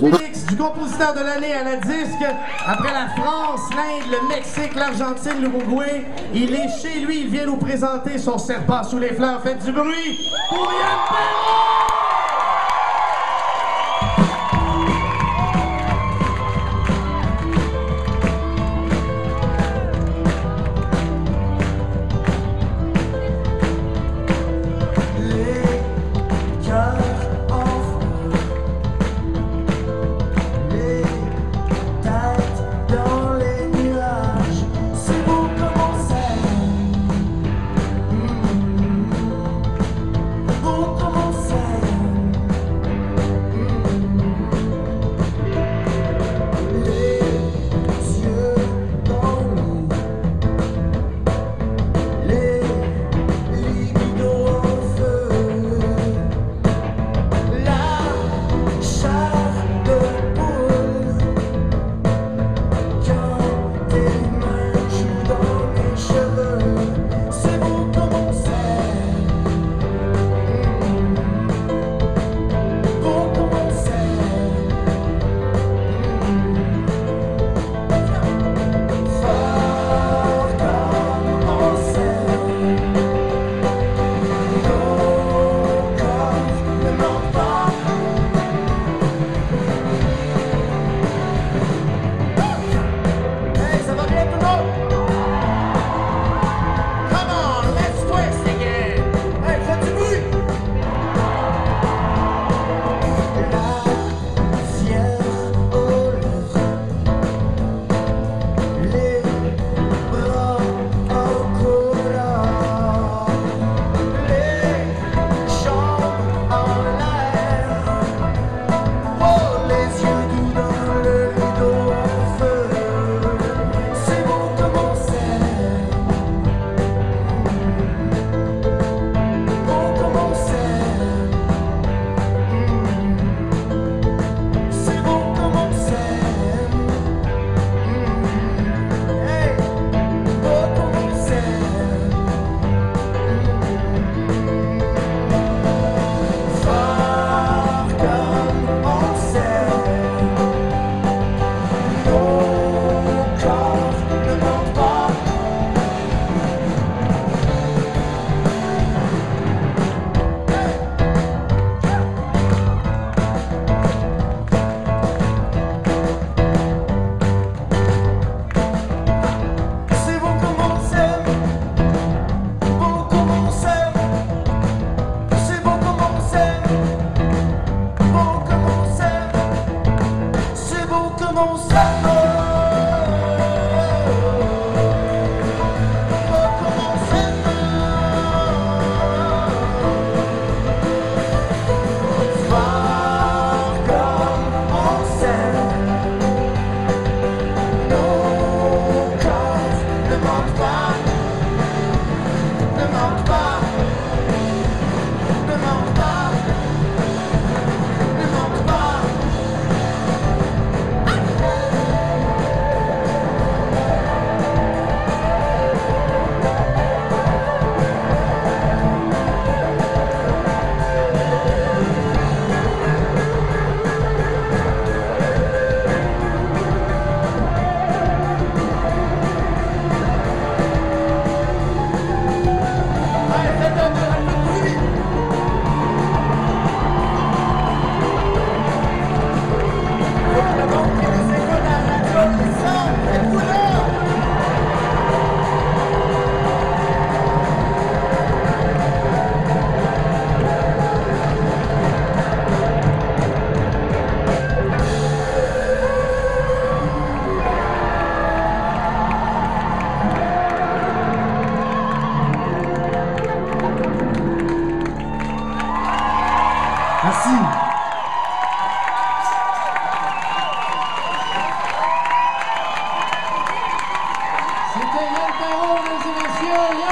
Félix, du compositeur de l'année à la disque, après la France, l'Inde, le Mexique, l'Argentine, l'Uruguay, il est chez lui, il vient nous présenter son serpent sous les fleurs. Faites du bruit pour Yann! ouça. Brasil. Se te el de